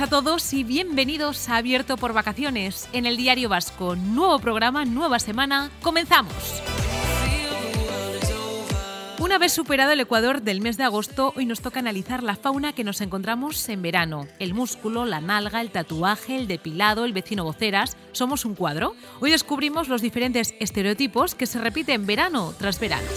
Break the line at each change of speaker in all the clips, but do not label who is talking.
a todos y bienvenidos a Abierto por Vacaciones en el Diario Vasco. Nuevo programa, nueva semana. ¡Comenzamos! Una vez superado el Ecuador del mes de agosto, hoy nos toca analizar la fauna que nos encontramos en verano. El músculo, la nalga, el tatuaje, el depilado, el vecino voceras. ¿Somos un cuadro? Hoy descubrimos los diferentes estereotipos que se repiten verano tras verano.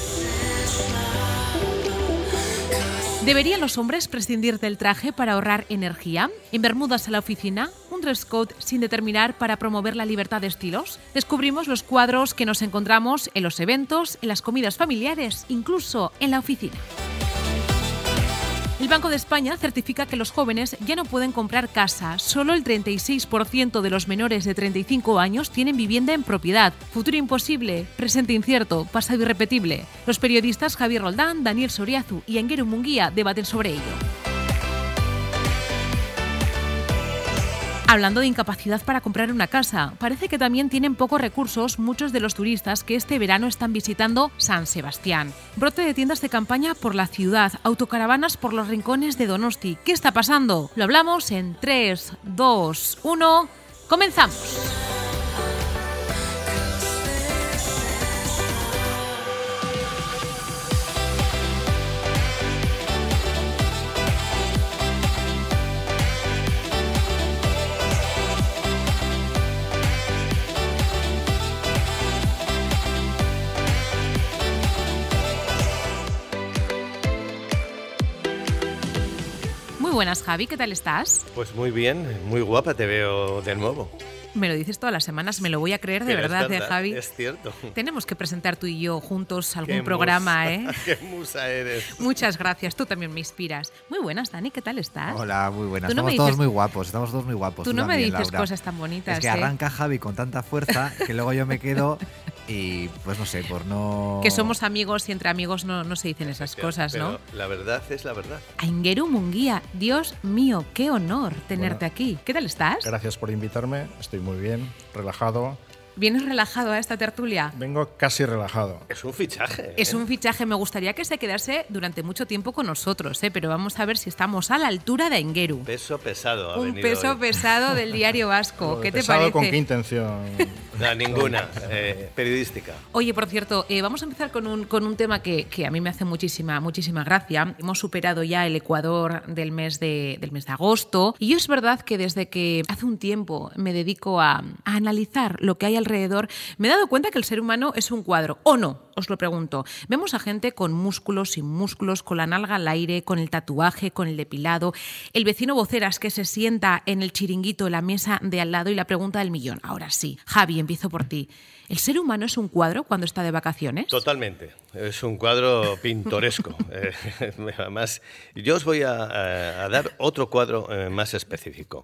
¿Deberían los hombres prescindir del traje para ahorrar energía? ¿En Bermudas a la oficina? ¿Un dress code sin determinar para promover la libertad de estilos? Descubrimos los cuadros que nos encontramos en los eventos, en las comidas familiares, incluso en la oficina. El Banco de España certifica que los jóvenes ya no pueden comprar casa. Solo el 36% de los menores de 35 años tienen vivienda en propiedad. Futuro imposible, presente incierto, pasado irrepetible. Los periodistas Javier Roldán, Daniel Soriazu y Enguero Munguía debaten sobre ello. Hablando de incapacidad para comprar una casa, parece que también tienen pocos recursos muchos de los turistas que este verano están visitando San Sebastián. Brote de tiendas de campaña por la ciudad, autocaravanas por los rincones de Donosti. ¿Qué está pasando? Lo hablamos en 3, 2, 1. ¡Comenzamos! Javi, ¿qué tal estás?
Pues muy bien, muy guapa te veo de nuevo.
Me lo dices todas las semanas, me lo voy a creer de verdad, ¿eh, Javi.
Es cierto.
Tenemos que presentar tú y yo juntos algún
Qué
programa,
musa,
¿eh?
Qué musa eres.
Muchas gracias, tú también me inspiras. Muy buenas, Dani, ¿qué tal estás?
Hola, muy buenas.
Tú no me
estamos todos
dices-
muy guapos, estamos todos muy guapos.
Tú no me
también,
dices
Laura.
cosas tan bonitas,
Es que
¿eh?
arranca Javi con tanta fuerza que luego yo me quedo y pues no sé, por no...
Que somos amigos y entre amigos no, no se dicen esas cosas, ¿no?
Pero La verdad es la verdad.
Aingeru Munguía, Dios mío, qué honor tenerte aquí. ¿Qué tal estás?
Gracias por invitarme, estoy muy bien, relajado.
¿Vienes relajado a esta tertulia?
Vengo casi relajado.
Es un fichaje.
Es
¿eh?
un fichaje, me gustaría que se quedase durante mucho tiempo con nosotros, ¿eh? pero vamos a ver si estamos a la altura de Aingeru.
Peso pesado. ha
Un
venido
peso
hoy.
pesado del diario vasco. ¿Qué te
pesado,
parece?
¿Con qué intención?
No, ninguna. eh, periodística.
Oye, por cierto, eh, vamos a empezar con un, con un tema que, que a mí me hace muchísima, muchísima gracia. Hemos superado ya el Ecuador del mes de, del mes de agosto y es verdad que desde que hace un tiempo me dedico a, a analizar lo que hay alrededor, me he dado cuenta que el ser humano es un cuadro, ¿o no? Os lo pregunto. Vemos a gente con músculos, sin músculos, con la nalga al aire, con el tatuaje, con el depilado, el vecino voceras que se sienta en el chiringuito la mesa de al lado y la pregunta del millón. Ahora sí, Javi, empiezo por ti. ¿El ser humano es un cuadro cuando está de vacaciones?
Totalmente. Es un cuadro pintoresco. Eh, Además, yo os voy a, dar otro cuadro eh, más específico.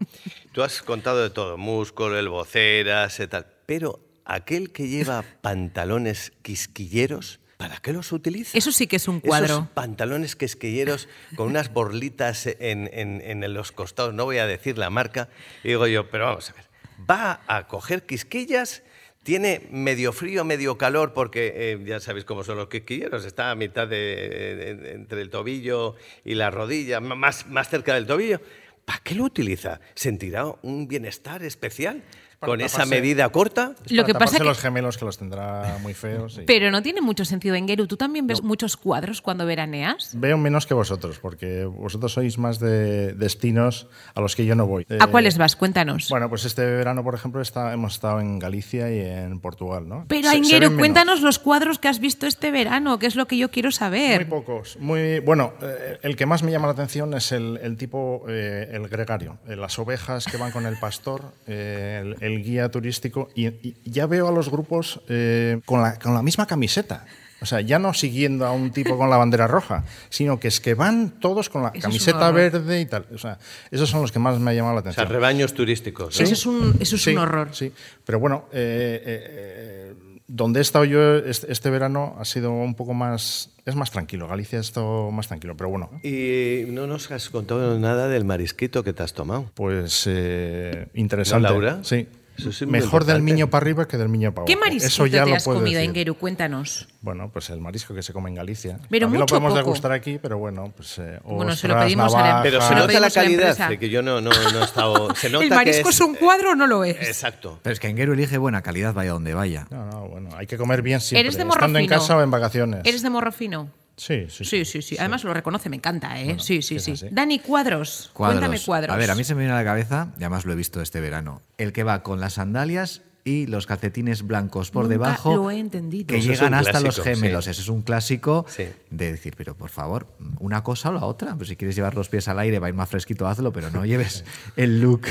Tú has contado de todo, músculo, el voceras, y tal. Pero aquel que lleva pantalones quisquilleros, ¿para qué los utiliza?
Eso sí que es un
Esos
cuadro.
pantalones quisquilleros con unas borlitas en, en- en los costados, no voy a decir la marca, y digo yo, pero vamos a ver, va a coger quisquillas, tiene medio frío, medio calor, porque eh, ya sabéis cómo son los quisquilleros, está a mitad de, entre el tobillo y la rodilla, más, más cerca del tobillo. ¿Para qué lo utiliza? ¿Sentirá un bienestar especial Con esa medida corta?
Es
Lo que pasa que-
los gemelos que los tendrá muy feos. y-
Pero no tiene mucho sentido, Engeru. ¿Tú también ves muchos cuadros cuando veraneas?
Veo menos que vosotros, porque vosotros sois más de destinos a los que yo no voy.
¿A
Eh,
cuáles vas? Cuéntanos.
Bueno, pues este verano, por ejemplo, está, hemos estado en Galicia y en Portugal, ¿no?
Pero,
Se-
cuéntanos los cuadros que has visto este verano, que es lo que yo quiero
Muy
saber.
pocos. Muy, bueno, eh, el que más me llama la atención es el, el tipo, eh, el gregario. Eh, las ovejas que van con el pastor, eh, el, el guía turístico. Y, y ya veo a los grupos eh, con, la, con la misma camiseta. O sea, ya no siguiendo a un tipo con la bandera roja, sino que es que van todos con la
Eso
camiseta verde y tal. O sea, esos son los que más me han llamado la
O sea,
atención.
rebaños turísticos. ¿no?
Eso es un, eso es
Sí,
un horror.
Sí, pero bueno, eh, eh, eh, donde he estado yo este, este verano ha sido un poco más. Es más tranquilo. Galicia ha estado más tranquilo, pero bueno.
Y no nos has contado nada del marisquito que te has tomado.
Pues eh, interesante.
¿No, Laura?
Sí.
Eso es muy
mejor del miño para arriba que del miño para abajo.
¿Qué marisquito
Eso ya
te
lo
has comido,
decir.
Engeru? Cuéntanos.
Bueno, pues el marisco que se come en Galicia.
Pero
También
mucho
lo podemos
poco.
degustar aquí, pero bueno, pues eh,
Bueno, se lo pedimos a la-
Pero se nota la calidad, de que yo no, no, no he estado. Se nota
¿El marisco
que
es, un cuadro o no lo es?
Exacto.
Pero es que Enguero elige buena calidad, vaya donde vaya.
No, no, bueno, hay que comer bien siempre.
¿Eres de morro
estando en casa o en vacaciones.
¿Eres de morro fino?
Sí, sí,
Sí, sí, sí. Además lo reconoce, me encanta, ¿eh?
Bueno,
sí, sí, sí. Dani, cuadros.
Cuadros.
Cuéntame cuadros.
A ver, a mí se me viene a la cabeza, y además lo he visto este verano, el que va con las sandalias y los calcetines blancos por
Nunca
debajo.
lo he entendido.
Que
Eso
llegan hasta los gemelos.
sí.
Ese es un clásico
Sí.
de decir, pero por favor, una cosa o la otra. Pues si quieres llevar los pies al aire, va a ir más fresquito, hazlo, pero no lleves el look.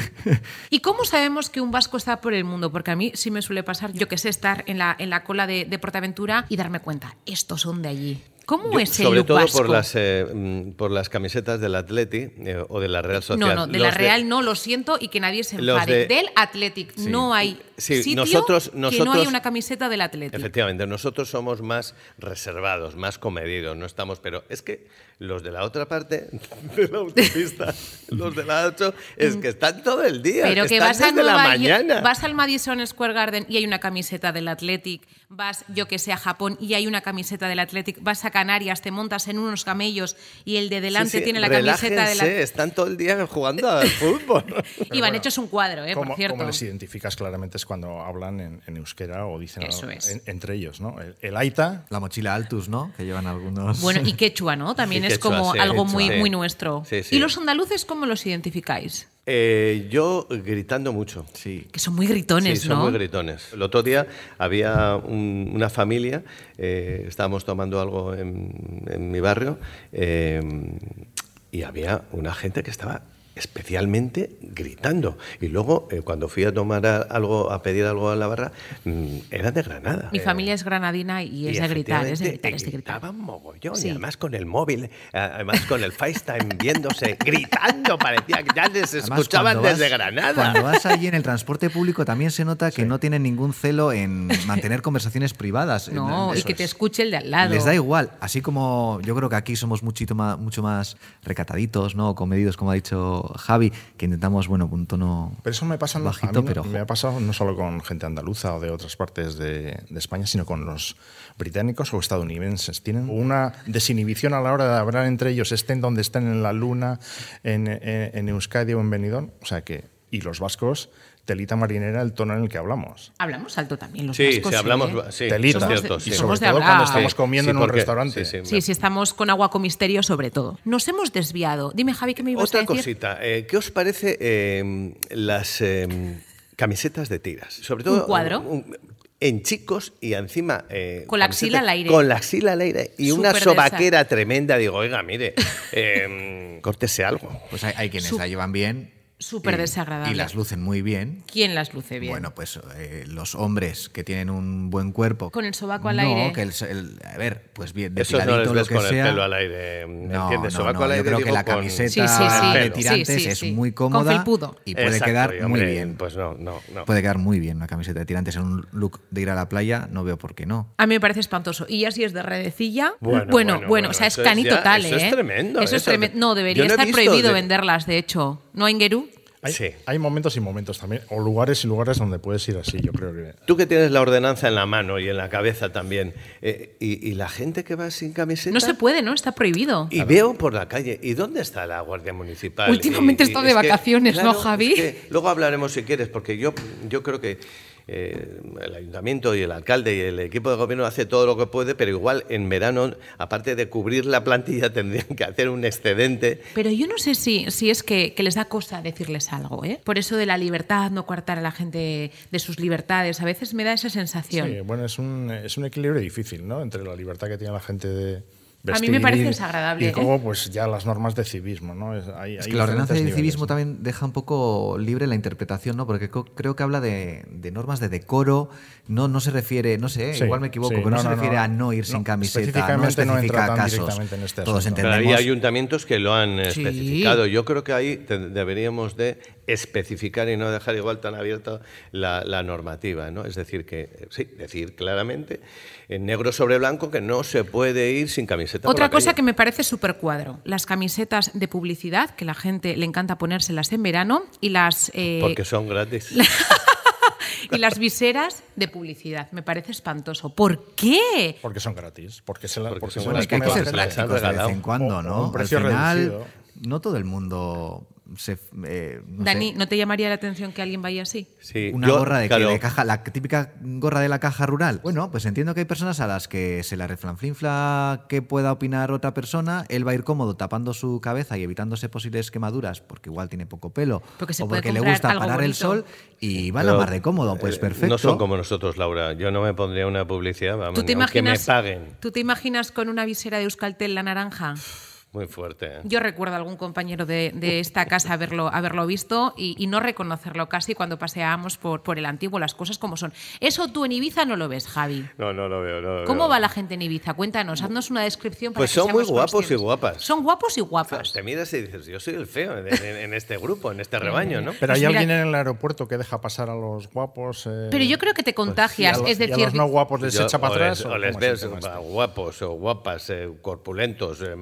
¿Y cómo sabemos que un vasco está por el mundo? Porque a mí sí me suele pasar, yo que sé, estar en la, en la cola de, de Portaventura y darme cuenta, estos son de allí. ¿Cómo
Yo,
es el
sobre todo
vasco?
por las, eh, mm, por las camisetas del Atleti eh, o de la Real Sociedad.
No, no, de
Los
la Real no, lo siento y que nadie se enfade.
de-
Del Athletic no hay
Sí,
sitio
nosotros-
que no haya una camiseta del Athletic.
Efectivamente, nosotros somos más reservados, más comedidos, no estamos, pero es que los de la otra parte de la autopista, los de la 8, es que están todo el día,
Pero que
están
vas a
desde la
Nueva
mañana.
vas al Madison Square Garden y hay una camiseta del Athletic, vas yo que sé a Japón y hay una camiseta del Athletic, vas a Canarias, te montas en unos camellos y el de delante
Sí, sí,
tiene la camiseta del Athletic.
están todo el día jugando al fútbol.
Y van hechos un cuadro, eh,
Como,
por cierto.
como les identificas claramente es cuando hablan en, en euskera o dicen
Eso
algo
es.
en- entre ellos, ¿no? El, el Aita,
La mochila Altus, ¿no? Que llevan algunos.
Bueno, y quechua, ¿no? También
Y
es
quechua,
como
sí,
algo
quechua.
muy,
Sí.
muy nuestro.
Sí, sí.
¿Y los andaluces cómo los identificáis?
Eh, yo gritando mucho.
Sí.
Que son muy gritones,
Sí, son
¿no?
muy gritones. El otro día había un- una familia, eh, estábamos tomando algo en, en mi barrio, eh, y había una gente que estaba especialmente gritando. Y luego, eh, cuando fui a tomar a- algo, a pedir algo a la barra, mm, eran de Granada.
Mi
Eh,
familia es granadina y es de gritar, es de gritar, es de gritar.
Gritaban mogollón,
Sí.
y además con el móvil, eh, además con el FaceTime viéndose, gritando, parecía que ya les
Además,
escuchaban
vas-
desde Granada.
Cuando vas allí en el transporte público también se nota que no tienen ningún celo en mantener conversaciones privadas.
No, y que
es.
te escuche el de al lado.
Les da igual, así como yo creo que aquí somos muchito más, mucho más recataditos, ¿no? comedidos, como ha dicho Javi, que intentamos, bueno, un tono
pero eso me pasa, no- a
bajito,
mí
pero
me ha pasado no solo con gente andaluza o de otras partes de, de España, sino con los británicos o estadounidenses. Tienen una desinhibición a la hora de hablar entre ellos, estén donde estén en la luna, en, en, en Euskadi o en Benidorm. O sea que, y los vascos, telita marinera el tono en el que hablamos.
Hablamos alto también los
Sí,
vascos,
sí, hablamos.
¿eh?
Sí,
Telita.
Somos de-
sí.
y
somos
sobre
de
todo
hablar.
cuando estamos comiendo
sí,
en un restaurante.
sí, sí,
Sí, sí, estamos con agua con misterio sobre todo. Nos hemos desviado. Dime, Javi, ¿qué me ibas a
Otra
decir?
cosita, eh, ¿qué os parece eh, las eh, camisetas de tiras? Sobre todo
¿Un cuadro?
un- en chicos y encima... eh,
Con la axila al aire.
Con la axila al aire y una sobaquera tremenda. Digo, oiga, mire, eh, córtese algo.
pues hay, hay quienes la llevan bien.
Súper desagradable.
Y las lucen muy bien.
¿Quién las luce bien?
Bueno, pues eh, los hombres que tienen un buen cuerpo.
Con el sobaco al
no,
aire.
que el, el- a ver, pues bien,
Eso no
depiladito
les
lo que
con
sea.
el pelo al aire.
No,
¿Entiendes?
no,
Sobaco
no,
al
yo creo que la
con-
camiseta
Sí, sí, sí.
de
Sí,
tirantes
sí,
es muy
Con
cómoda
felpudo.
y puede
Exacto,
quedar
y,
muy bien.
Pues no, no, no.
Puede quedar muy bien una camiseta de tirantes en un look de ir a la playa, no veo por qué no.
A mí me parece espantoso. Y ya si es de redecilla.
Bueno,
Bueno,
bueno,
bueno,
bueno,
o sea, es
eso
cani total,
eso
¿eh?
es tremendo,
Eso es
eso.
tremendo. No, debería
no
estar prohibido
de-
venderlas, de hecho. ¿No, Ingeru?
Hay,
Sí.
hay momentos y momentos también, o lugares y lugares donde puedes ir así, yo creo que...
Tú que tienes la ordenanza en la mano y en la cabeza también, eh, y, y la gente que va sin camiseta...
No se puede, ¿no? Está prohibido.
Y veo por la calle, ¿y dónde está la Guardia Municipal?
Últimamente
Y- y
está de
es que,
vacaciones, ¿no,
claro,
Javi?
es que luego hablaremos si quieres, porque yo, yo creo que eh, el ayuntamiento y el alcalde y el equipo de gobierno hace todo lo que puede, pero igual en verano, aparte de cubrir la plantilla, tendrían que hacer un excedente.
Pero yo no sé si, si es que, que les da cosa decirles algo, ¿eh? Por eso de la libertad, no coartar a la gente de sus libertades. A veces me da esa sensación.
Sí, bueno, es un, es un equilibrio difícil, ¿no? Entre la libertad que tiene la gente de
A mí me parece desagradable,
Y
¿eh?
luego, pues ya las normas de civismo, ¿no? Es, hay-
Es
hay
que la ordenanza de civismo también deja un poco libre la interpretación, ¿no? Porque creo que habla de, de normas de decoro, no, no se refiere, no sé,
Sí,
igual me equivoco,
sí,
pero no,
no,
se refiere
no.
a no ir
No,
sin camiseta, no especifica
entra
casos.
en este
Todos
asunto.
Pero hay
entendemos.
ayuntamientos que lo han
Sí.
especificado. Yo creo que ahí deberíamos de especificar y no dejar igual tan abierta la, la normativa, ¿no? Es decir, que eh, sí, decir claramente en negro sobre blanco que no se puede ir sin camiseta. por
Otra
la
cosa
calle.
que me parece súper cuadro, las camisetas de publicidad, que la gente le encanta ponérselas en verano, y las... eh,
Porque son gratis.
y las viseras de publicidad. Me parece espantoso. ¿Por qué?
Porque son gratis. Porque se, la,
Porque
porque
son
se las
que ser
las han
prácticos de vez
regalado.
en cuando,
o
¿no?
un precio
Al final,
reducido.
no todo el mundo se... eh, no
Dani,
sé,
¿no te llamaría la atención que alguien vaya así?
Sí,
una
yo,
gorra de, que
claro,
de caja, la típica gorra de la caja rural. Bueno, pues entiendo que hay personas a las que se la reflanflinfla que pueda opinar otra persona, él va a ir cómodo tapando su cabeza y evitándose posibles quemaduras porque igual tiene poco pelo
Porque se
o porque le gusta parar el sol y va a la mar de cómodo, pues
eh,
perfecto.
No son como nosotros, Laura. Yo no me pondría una publicidad, vamos,
¿Tú te,
ni aunque me
imaginas,
paguen.
¿Tú te imaginas con una visera de Euskaltel la naranja?
Muy fuerte. ¿eh?
Yo recuerdo a algún compañero de, de esta casa haberlo, haberlo visto y, y no reconocerlo casi cuando paseábamos por, por el antiguo, las cosas como son. Eso tú en Ibiza no lo ves, Javi.
No, no lo veo. No lo
¿Cómo
veo.
va la gente en Ibiza? Cuéntanos, haznos una descripción para
Pues
que
son muy guapos y guapas.
Son guapos y
O sea,
guapas.
te miras y dices, yo soy el feo en, en- en este grupo, en este rebaño, ¿no?
Pero
Pues
hay
mira-
alguien en el aeropuerto que deja pasar a los guapos. eh,
Pero yo creo que te
y a
contagias,
los-
es
y a
decir,
los no guapos les
Yo-
echa para
o
atrás.
les,
¿o
o les ves
este?
guapos o guapas, eh, corpulentos, eh,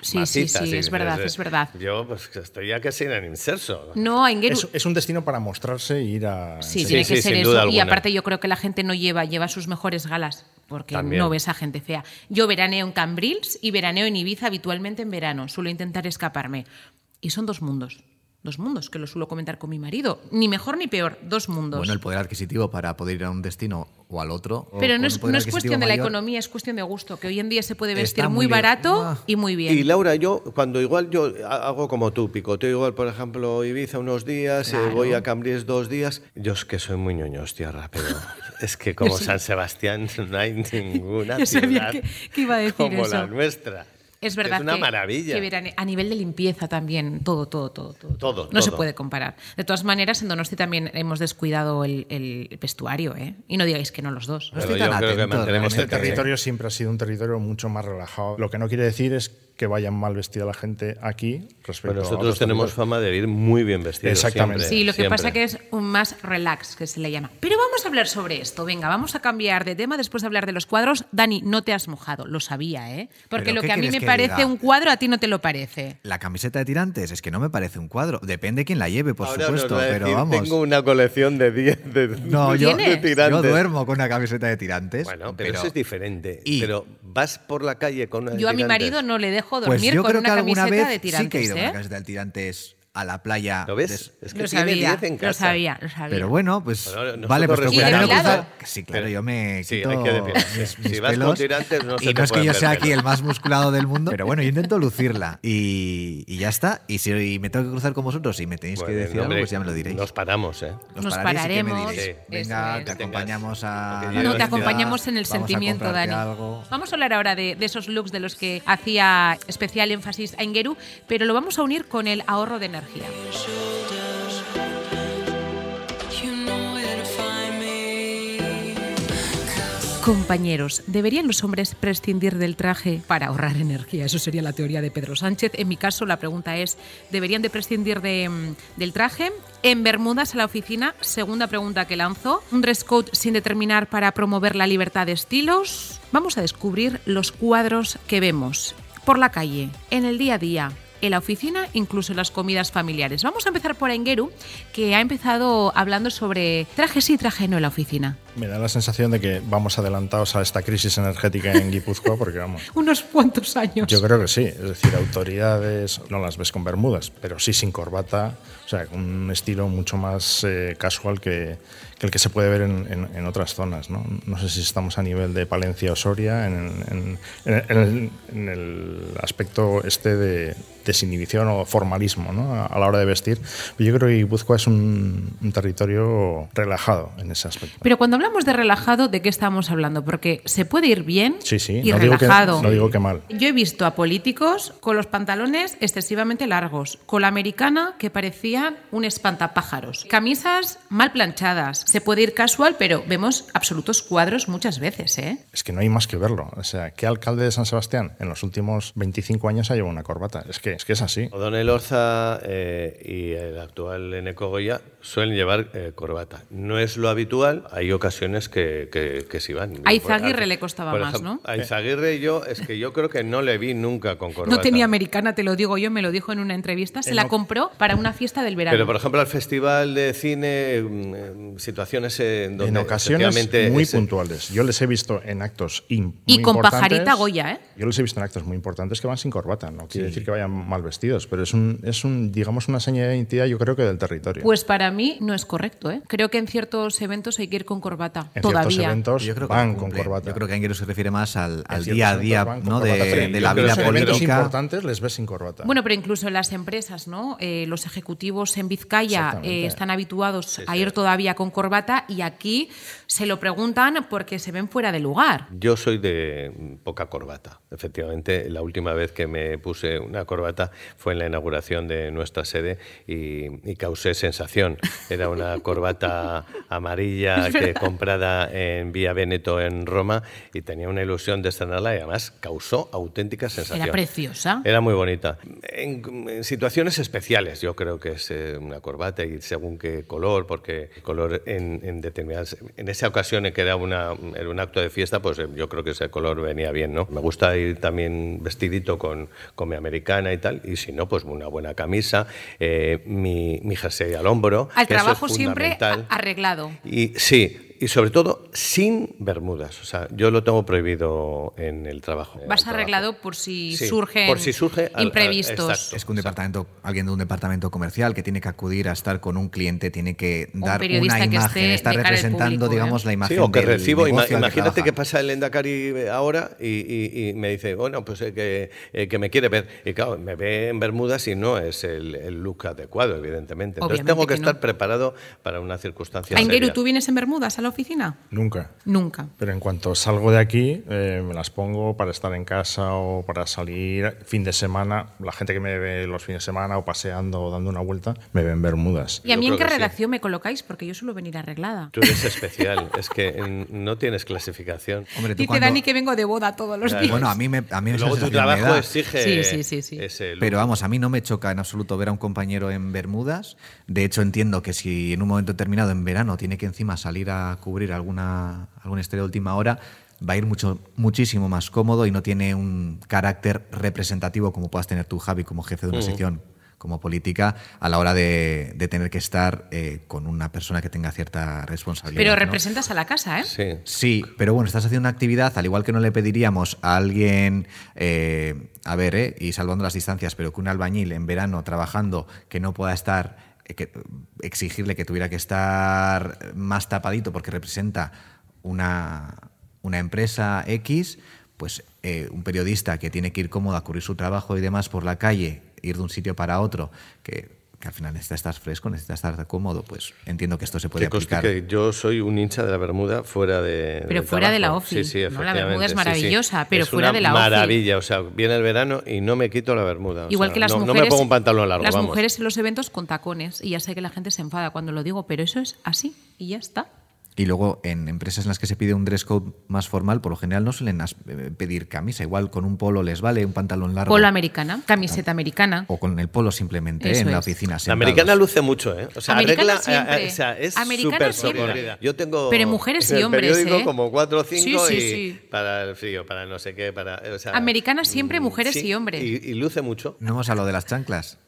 Sí, sí, sí,
y
es verdad, es verdad.
Yo pues estoy ya casi en el inserso.
no, Aingeru,
Es, es un destino para mostrarse y ir a.
Sí,
Sí,
tiene que
sí,
ser eso. Y aparte yo creo que la gente no lleva, lleva sus mejores galas, porque
También.
no ves a gente fea. Yo veraneo en Cambrils y veraneo en Ibiza habitualmente en verano. Suelo intentar escaparme. Y son dos mundos. Dos mundos, que lo suelo comentar con mi marido. Ni mejor ni peor, dos mundos.
Bueno, el poder adquisitivo para poder ir a un destino o al otro.
Pero no es, no es cuestión de la economía, es cuestión de gusto, que hoy en día se puede
Está
vestir
muy
barato
Ah.
y muy bien.
Y Laura, yo cuando igual yo hago como tú, picoteo igual, por ejemplo, Ibiza unos días, eh, voy a Cambrils dos días. Yo es que soy muy ñoño, tierra, pero es que como San Sebastián no hay ninguna
Yo sabía
ciudad
que- que iba a decir
como
eso.
la nuestra.
Es verdad
Es una
que,
maravilla.
que a nivel de limpieza también, todo, todo, todo. Todo,
Todo,
No se puede comparar. De todas maneras, en Donosti también hemos descuidado el, el vestuario, ¿eh? Y no digáis que no los dos.
No estoy
yo
tan
creo que
atento,
mantenemos
Este
realmente.
el
territorio siempre ha sido un territorio mucho más relajado. Lo que no quiere decir es que vayan mal vestida la gente aquí respecto a
nosotros
otros
tenemos fama de ir muy bien vestidos.
Exactamente.
siempre,
Sí, lo que
siempre.
pasa que es un más relax, que se le llama. Pero vamos a hablar sobre esto. Venga, vamos a cambiar de tema después de hablar de los cuadros. Dani, no te has mojado, lo sabía, ¿eh? Porque
¿Pero
lo que a mí me parece
diga?
un cuadro, a ti no te lo parece.
La camiseta de tirantes es que no me parece un cuadro. Depende quién la lleve, por
Ahora
supuesto. Pero
decir,
vamos.
Tengo una colección de 10 de,
No, yo,
de tirantes.
yo duermo con una camiseta de tirantes.
Bueno, pero, eso es diferente.
y-
Pero vas por la calle con una de
Yo a mi marido no le dejo
Pues
dormir
yo
con
creo
una
que alguna
camiseta
vez
de tirantes,
sí que he ido con
¿eh?
una camiseta de tirantes a la playa.
¿Lo ves?
des-
Es que
Lo
tiene
sabía,
10 en
lo
casa.
sabía, lo sabía.
Pero bueno, pues
Bueno,
vale, pues procuraré no
recomendamos-
cruzar. Sí, claro,
Pero-
yo me
Sí,
quito
hay que decir,
mis,
si vas con
pelos.
tirantes, no se
y no es que yo sea aquí el más musculado del mundo, pero bueno, yo intento lucirla y, y ya está. Y si y me tengo que cruzar con vosotros y me tenéis que decir
hombre,
algo, pues ya me lo diréis.
Nos paramos, ¿eh?
Os
Nos
pararéis y ¿qué me
pararemos,
diréis?
Sí.
Venga, te acompañamos a.
No, te acompañamos en el sentimiento, Dani.
algo.
Vamos a hablar ahora de, de esos looks de los que hacía especial énfasis a Ingeru, pero lo vamos a unir con el ahorro de energía. Compañeros, ¿deberían los hombres prescindir del traje para ahorrar energía? Eso sería la teoría de Pedro Sánchez. En mi caso, la pregunta es, ¿deberían de prescindir mm, del traje? En Bermudas a la oficina, segunda pregunta que lanzo. ¿Un dress code sin determinar para promover la libertad de estilos? Vamos a descubrir los cuadros que vemos por la calle, en el día a día, en la oficina, incluso en las comidas familiares. Vamos a empezar por Engeru, que ha empezado hablando sobre traje sí, traje no en la oficina.
Me da la sensación de que vamos adelantados a esta crisis energética en Guipúzcoa, porque vamos.
Unos cuantos años.
Yo creo que sí, es decir, autoridades no las ves con bermudas, pero sí sin corbata, sea, con un estilo mucho más eh, casual que, que el que se puede ver en, en- en otras zonas. ¿no? no sé si estamos a nivel de Palencia o Soria en, en- el, el aspecto este de desinhibición o formalismo ¿no? a, a la hora de vestir. Pero yo creo que Guipúzcoa es un, un territorio relajado en ese aspecto.
Pero cuando hablamos de relajado, ¿de qué estamos hablando? Porque se puede ir bien
Sí, sí,
y
no digo que-
relajado.
no digo que mal.
Yo he visto a políticos con los pantalones excesivamente largos, con la americana que parecía un espantapájaros, camisas mal planchadas. Se puede ir casual, pero vemos absolutos cuadros muchas veces, ¿eh?
Es que no hay más que verlo. O sea, ¿qué alcalde de San Sebastián en los últimos 25 años ha llevado una corbata? Es que es, que es así.
O'Donnell Orza eh, y el actual Eneco Goya suelen llevar eh, corbata. No es lo habitual, hay ocasiones que, que, que sí van.
A Izaguirre le costaba más, ¿no?
A Izaguirre yo, es que yo creo que no le vi nunca con corbata.
No tenía americana, te lo digo yo, me lo dijo en una entrevista. Se
En
la compró para una fiesta del verano.
Pero, por ejemplo, al festival de cine, mm, eh, situaciones en donde
en ocasiones muy
ese-
puntuales. Yo les he visto en actos im-
Y
muy
con
importantes.
pajarita Goya, ¿eh?
Yo les he visto en actos muy importantes que van sin corbata. No quiere decir que vayan mal vestidos, pero es un, es un, digamos, una señal de identidad, yo creo que del territorio.
Pues para mí no es correcto, ¿eh? Creo que en ciertos eventos hay que ir con corbata.
en
todavía.
ciertos eventos
Yo creo que
van
no
con corbata.
Yo creo que Anguero se refiere más al, al día a día ¿no? de, de la vida
en eventos
política.
importantes les ves sin corbata.
Bueno, pero incluso en las empresas, ¿no? Eh, los ejecutivos en Vizcaya eh, están habituados a ir todavía con corbata y aquí se lo preguntan porque se ven fuera de lugar.
Yo soy de poca corbata. Efectivamente, la última vez que me puse una corbata fue en la inauguración de nuestra sede y, y causé sensación. Era una corbata amarilla que comprada en Vía Veneto en Roma y tenía una ilusión de estrenarla y además causó auténtica sensación.
Era preciosa.
Era muy bonita. En, en situaciones especiales, yo creo que es eh, una corbata y según qué color, porque color en, en determinadas. En esa ocasión en que era, una, era un acto de fiesta, pues eh, yo creo que ese color venía bien, ¿no? Me gusta ir también vestidito con, con mi americana y tal, y si no, pues una buena camisa, eh, mi, mi jersey al hombro.
Al
que eso es
trabajo siempre arreglado.
Y sí, y sobre todo sin bermudas. O sea, yo lo tengo prohibido en el trabajo.
Vas
trabajo.
arreglado por si
Sí,
surgen
por si surge al- al-
imprevistos.
exacto.
Es que un departamento, alguien de un departamento comercial que tiene que acudir a estar con un cliente, tiene que
Un
dar
periodista
una
que
imagen,
esté
está representando,
público, ¿eh?
digamos, la imagen
Sí, o que
del
recibo, ima-
que
imagínate que pasa el Endacari ahora y, y- y me dice, bueno, pues eh, que, eh, que me quiere ver. Y claro, me ve en Bermudas y no es el, el look adecuado, evidentemente. Entonces
Obviamente
tengo que,
que no.
estar preparado para una circunstancia
Aingeru. ¿tú vienes en Bermudas a la oficina?
Nunca.
Nunca.
Pero en cuanto salgo de aquí, eh, me las pongo para estar en casa o para salir fin de semana. La gente que me ve los fines de semana o paseando o dando una vuelta, me ven bermudas.
¿Y a
Yo
mí en
creo
qué
que sí.
redacción me colocáis? Porque yo suelo venir arreglada.
Tú eres especial, es que no tienes clasificación.
Hombre, tú
Dice
cuando-
Dani que vengo de boda todos los
Claro.
días.
Bueno, a mí me, a mí
Luego tu trabajo exige
Sí, sí, sí, sí.
ese.
Pero vamos, a mí no me choca en absoluto ver a un compañero en Bermudas. De hecho, entiendo que si en un momento determinado, en verano, tiene que encima salir a cubrir alguna, alguna estrella de última hora, va a ir mucho, muchísimo más cómodo y no tiene un carácter representativo como puedas tener tú, Javi, como jefe de una sección como política, a la hora de, de tener que estar eh, con una persona que tenga cierta responsabilidad.
Pero
¿no?
representas a la casa, ¿eh?
Sí.
Sí, pero bueno, estás haciendo una actividad, al igual que no le pediríamos a alguien, eh, a ver, eh, y salvando las distancias, pero que un albañil en verano trabajando que no pueda estar, que, exigirle que tuviera que estar más tapadito porque representa una, una empresa X, pues eh, un periodista que tiene que ir cómodo a cubrir su trabajo y demás por la calle, ir de un sitio para otro, que, que al final necesita estar fresco, necesita estar cómodo, pues entiendo que esto se puede
Que
aplicar.
que yo soy un hincha de la Bermuda fuera de.
Pero fuera de la ofi,
Sí, sí,
¿no? La Bermuda es
efectivamente, sí, sí.
maravillosa, pero
Es
fuera
una
de la ofi.
Maravilla, o sea, viene el verano y no me quito la Bermuda. o
Igual
sea,
que las
no,
mujeres.
No me pongo un pantalón largo,
Las
vamos.
mujeres en los eventos con tacones. Y ya sé que la gente se enfada cuando lo digo, pero eso es así y ya está.
Y luego en empresas en las que se pide un dress code más formal, por lo general no suelen eh, pedir camisa. Igual con un polo les vale, un pantalón largo.
Polo americana, camiseta americana.
O con el polo simplemente.
Eso
en la
es.
oficina.
La
sentados.
americana luce mucho, ¿eh? O sea,
Americana
arregla,
siempre.
eh, eh, o sea, es súper socorrida. Yo tengo
Pero mujeres y hombres,
periódico
¿eh?
como cuatro o cinco
Sí, sí,
y
sí.
para el frío, para no sé qué, para... o sea,
Americana siempre,
mm,
mujeres
sí,
y hombres.
Y, y luce mucho.
No hemos hablado de las chanclas.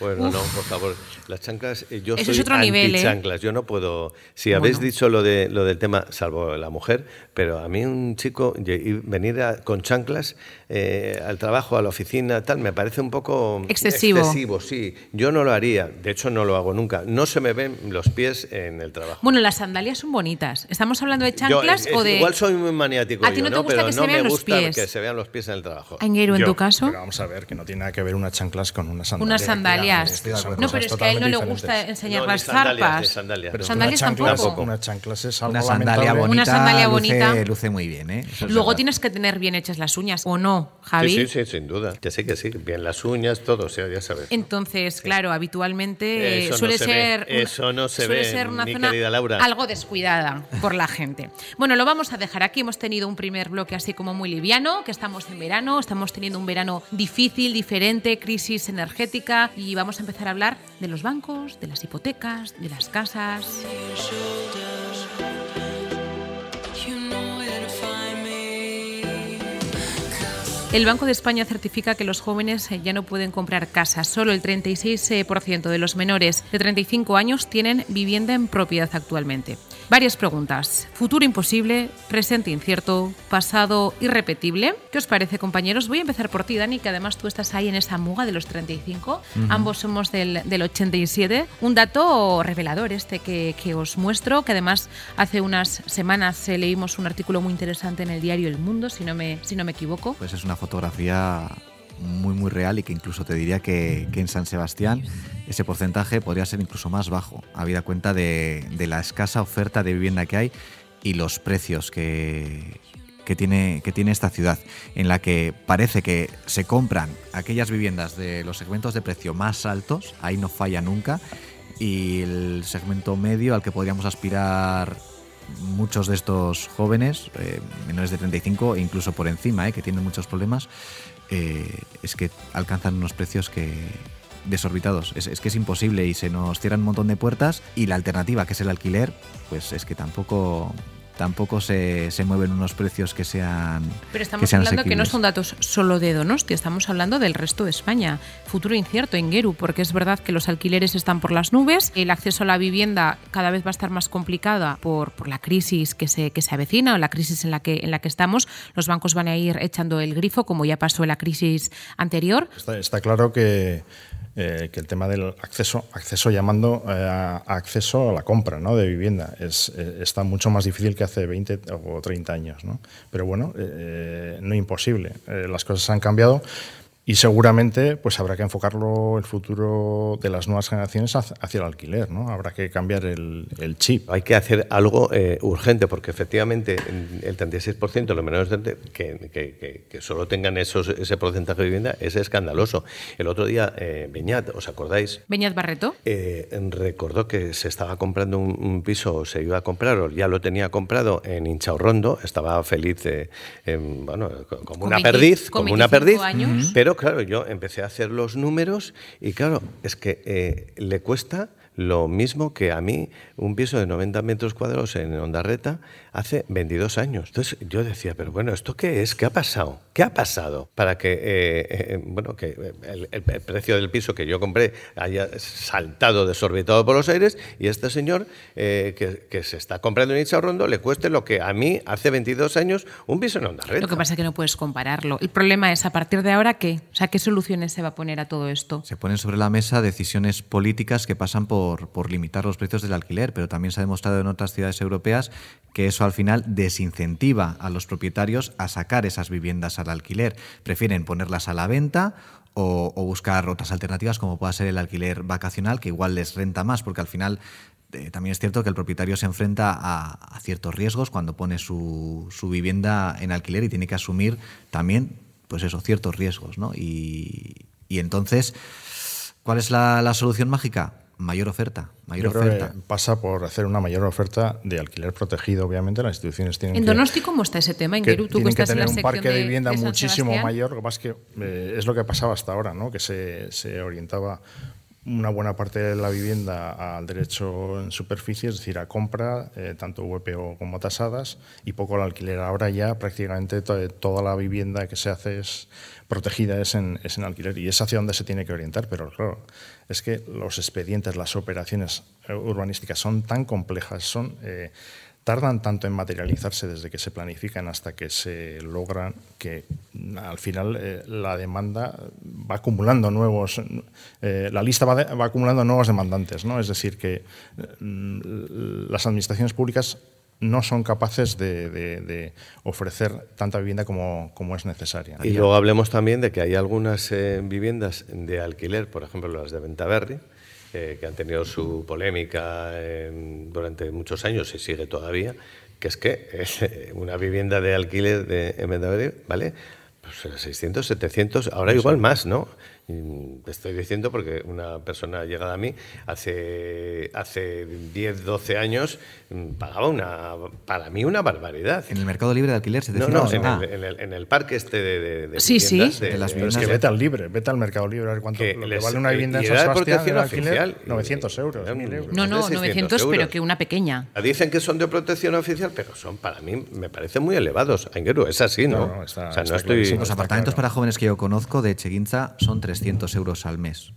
Bueno, no, por favor. Las chanclas, eh, yo
Eso
soy
es otro nivel, ¿eh?
chanclas. Yo no puedo. Si habéis
Bueno.
dicho lo de lo del tema, salvo la mujer, pero a mí un chico venir a- con chanclas eh, al trabajo, a la oficina, tal, me parece un poco
Excesivo.
Excesivo, sí. Yo no lo haría. De hecho, no lo hago nunca. No se me ven los pies en el trabajo.
Bueno, las sandalias son bonitas. ¿Estamos hablando de
Yo,
chanclas o de.?
Igual soy muy maniático.
¿A ti
yo,
no te gusta
pero
que se
no
vean
me
los
gusta
pies?
que se vean los pies en el trabajo.
Aingeru, en
Yo-
tu caso.
Pero vamos a ver, que no tiene nada que ver unas chanclas con unas sandalias.
Unas sandalias.
Estoy de acuerdo.
No, pero es que a él no le gusta enseñar
No,
las
sandalias, ni
zarpas.
sandalias.
Pero
Sandalias
una chancla-
tampoco.
Chanclas es algo
Una sandalia bonita,
Una sandalia
luce,
bonita.
luce muy bien. ¿eh? Es
Luego
verdad.
tienes que tener bien hechas las uñas, ¿o no, Javi?
Sí, sí, sí, sin duda. Que sí, que sí. Bien las uñas, todo, o sea, ya sabes.
Entonces, claro, habitualmente
Eso no
suele
se
ser una-
eso no se
suele
ve,
ser una zona
Laura.
algo descuidada por la gente. Bueno, lo vamos a dejar aquí. Hemos tenido un primer bloque así como muy liviano, que estamos en verano, estamos teniendo un verano difícil, diferente, crisis energética y vamos a empezar a hablar de los bancos, de las hipotecas, de las casas. El Banco de España certifica que los jóvenes eh, ya no pueden comprar casas. Solo el 36% de los menores de 35 años tienen vivienda en propiedad actualmente. Varias preguntas. Futuro imposible, presente incierto, pasado irrepetible. ¿Qué os parece, compañeros? Voy a empezar por ti, Dani, que además tú estás ahí en esa muga de los 35. Ambos somos del, del 87. Un dato revelador este que, que os muestro, que además hace unas semanas eh, leímos un artículo muy interesante en el diario El Mundo, si no me, si no me equivoco.
Pues es una fotografía muy muy real y que incluso te diría que, que en San Sebastián ese porcentaje podría ser incluso más bajo, habida cuenta de, de la escasa oferta de vivienda que hay y los precios que, que tiene, que tiene esta ciudad, en la que parece que se compran aquellas viviendas de los segmentos de precio más altos, ahí no falla nunca, y el segmento medio al que podríamos aspirar muchos de estos jóvenes, eh, menores de 35 e incluso por encima, eh, que tienen muchos problemas, eh, es que alcanzan unos precios que desorbitados. Es, es que es imposible y se nos cierran un montón de puertas y la alternativa, que es el alquiler, pues es que tampoco tampoco se, se mueven unos precios que sean
Pero
que
estamos
sean
hablando que no son datos solo de Donosti, estamos hablando del resto de España. Futuro incierto en Geru, porque es verdad que los alquileres están por las nubes, el acceso a la vivienda cada vez va a estar más complicada por, por la crisis que se, que se avecina o la crisis en la, que, en la que estamos. Los bancos van a ir echando el grifo, como ya pasó en la crisis anterior.
Está, está claro que, eh, que el tema del acceso, acceso llamando eh, a, acceso a la compra ¿no? de vivienda, es, eh, está mucho más difícil que hace 20 o 30 años. ¿no? Pero bueno, eh, no imposible. Las cosas han cambiado. Y seguramente pues habrá que enfocarlo el futuro de las nuevas generaciones hacia el alquiler, ¿no? Habrá que cambiar el, el chip.
Hay que hacer algo eh, urgente, porque efectivamente en- el 36% de los menores de que, que- que- que solo tengan esos, ese porcentaje de vivienda es escandaloso. El otro día, eh, Beñat, ¿os acordáis?
Beñat Barreto.
Eh, recordó que se estaba comprando un, un piso, o se iba a comprar, o ya lo tenía comprado en Inchaurrondo, estaba feliz, eh, bueno, co- como una
20
perdiz,
con
como una
25
perdiz.
años.
Pero claro, yo empecé a hacer los números y claro, es que eh, le cuesta lo mismo que a mí un piso de 90 metros cuadrados en Ondarreta hace 22 años. Entonces yo decía, pero bueno, ¿esto qué es? ¿Qué ha pasado? ¿Qué ha pasado para que, eh, eh, bueno, que el, el- el precio del piso que yo compré haya saltado desorbitado por los aires y este señor eh, que, que se está comprando en Rondo le cueste lo que a mí hace 22 años un piso en Ondarreta?
Lo que pasa es que no puedes compararlo. El problema es a partir de ahora qué, o sea, qué soluciones se va a poner a todo esto.
Se ponen sobre la mesa decisiones políticas que pasan por, por limitar los precios del alquiler, pero también se ha demostrado en otras ciudades europeas que eso al final desincentiva a los propietarios a sacar esas viviendas al alquiler. Prefieren ponerlas a la venta o, buscar otras alternativas como pueda ser el alquiler vacacional, que igual les renta más, porque al final eh, también es cierto que el propietario se enfrenta a, ciertos riesgos cuando pone su, vivienda en alquiler y tiene que asumir también, pues eso, ciertos riesgos, ¿no? Y, entonces, ¿cuál es la solución mágica? Mayor oferta, mayor
Yo creo
oferta.
que pasa por hacer una mayor oferta de alquiler protegido, obviamente. Las instituciones tienen
En
que...
Donosti, ¿cómo está ese tema? En
que
Geru, tú que
tienen que
estás en
tener
la
un
sección
parque de, vivienda
de
muchísimo
Sebastián.
mayor. Lo que pasa es que eh, es lo que pasaba hasta ahora, ¿no? que se, se orientaba una buena parte de la vivienda al derecho en superficie, es decir, a compra, eh, tanto VPO como tasadas, y poco al alquiler. Ahora ya prácticamente to- toda la vivienda que se hace es protegida es en, es en alquiler y es hacia donde se tiene que orientar, pero claro, es que los expedientes, las operaciones eh, urbanísticas son tan complejas, son... eh, tardan tanto en materializarse desde que se planifican hasta que se logran que al final eh, la demanda va acumulando nuevos, eh, la lista va, de- va acumulando nuevos demandantes, ¿no? Es decir, que mm, las administraciones públicas no son capaces de ofrecer tanta vivienda como, como es necesaria.
Y luego hablemos también de que hay algunas eh, viviendas de alquiler, por ejemplo las de Ventaverri, eh, que han tenido su polémica eh, durante muchos años y sigue todavía, que es que eh, una vivienda de alquiler de, Ventaverri, ¿vale? Pues 600, 700, ahora igual más, ¿no? Te estoy diciendo porque una persona llegada a mí hace, hace 10, 12 años pagaba una, para mí una barbaridad.
En el mercado libre de alquiler se
No,
decía.
no, en,
Ah,
el, en el- en el parque este de, de, de
Sí, sí.
viviendas,
De las
Pero es
viviendas
que vete al libre, vete al mercado libre a ver cuánto
Que
lo que
les-
vale una vivienda
y
en San
de
Sebastián
protección
en alquiler,
oficial, y-
900 euros,
eran
1000 euros.
No, no,
600
900, pero que una pequeña.
Dicen que son de protección oficial, pero son para mí, me parecen muy elevados. Aingeru, es así, ¿no?
No, no, está-
o sea, no
está
estoy.
Los apartamentos
claro.
para jóvenes que yo conozco de Cheguinza son 300 euros al mes,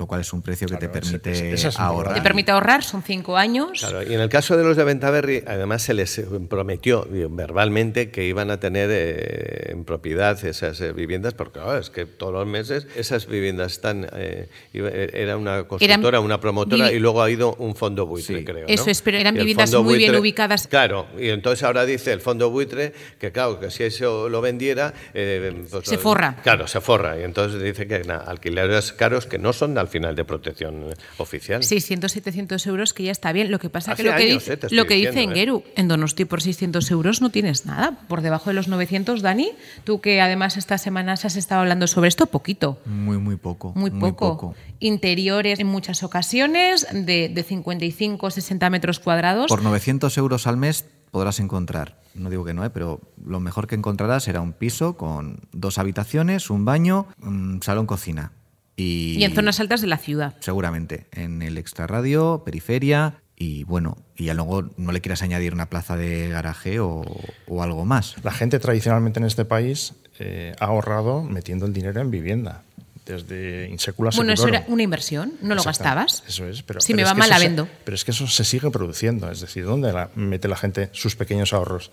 lo cual es un precio que
Claro,
te permite
es
ahorrar.
Te permite ahorrar, son cinco años.
Claro, y en el caso de los de Ventaverri, además se les prometió eh, verbalmente que iban a tener eh, en propiedad esas eh, viviendas, porque claro, es que todos los meses esas viviendas están. eh, era una constructora, una promotora, y luego ha ido un fondo buitre,
Sí.
creo.
Eso
¿no?
es, pero eran viviendas muy bien ubicadas.
Claro, y entonces ahora dice el fondo buitre que, claro, que si eso lo vendiera. eh, pues,
Se forra.
Claro, se forra. Y entonces dice que nada, alquileres caros que no son al final de protección eh, oficial.
600, 700 euros, que ya está bien. Lo que pasa
Hace
que lo que,
años,
dice,
eh,
lo que dice
eh.
En Donosti por 600 euros no tienes nada. Por debajo de los 900, Dani, tú que además estas semanas has estado hablando sobre esto, poquito.
Muy, muy poco.
Muy poco. Interiores en muchas ocasiones de, de 55 60 metros cuadrados.
Por 900 euros al mes podrás encontrar, no digo que no, ¿eh? pero lo mejor que encontrarás será un piso con dos habitaciones, un baño, un salón, cocina. Y,
y en zonas altas de la ciudad.
Seguramente, en el extrarradio, periferia y bueno, y ya luego no le quieras añadir una plaza de garaje o, o algo más.
La gente tradicionalmente en este país eh, ha ahorrado metiendo el dinero en vivienda. Desde insecula
Bueno, eso era una inversión, no lo gastabas.
Eso es, pero,
si
pero
me va mal, la
se-
vendo.
pero es que eso se sigue produciendo, es decir, ¿dónde la- mete la gente sus pequeños ahorros?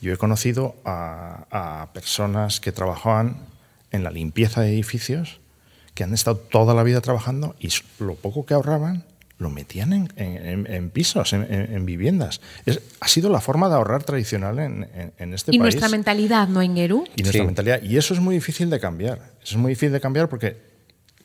Yo he conocido a, a personas que trabajaban en la limpieza de edificios, que han estado toda la vida trabajando y lo poco que ahorraban lo metían en, en- en- en pisos, en, en- en viviendas. Es- ha sido la forma de ahorrar tradicional en, en- en este
y
país.
nuestra mentalidad, ¿no, Engeru?
Y nuestra
Sí.
mentalidad. Y eso es muy difícil de cambiar. Eso es muy difícil de cambiar porque,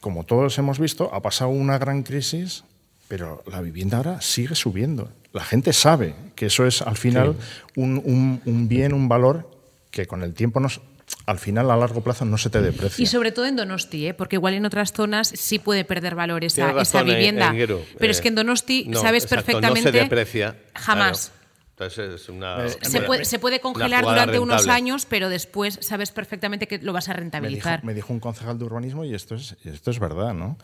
como todos hemos visto, ha pasado una gran crisis, pero la vivienda ahora sigue subiendo. La gente sabe que eso es al final un, un- un bien, un valor que con el tiempo nos, al final a largo plazo no se te deprecia.
Y sobre todo en Donosti, ¿eh? porque igual en otras zonas sí puede perder valor esa, esa
eh,
vivienda.
Engueru.
Pero
Eh,
es que en Donosti
no,
sabes
exacto,
perfectamente.
No se deprecia.
Jamás.
claro. Entonces es una.
Se puede, se puede congelar durante unos
rentable.
años, pero después sabes perfectamente que lo vas a
me dijo,
rentabilizar.
me dijo un concejal de urbanismo, y esto es, esto es verdad, ¿no?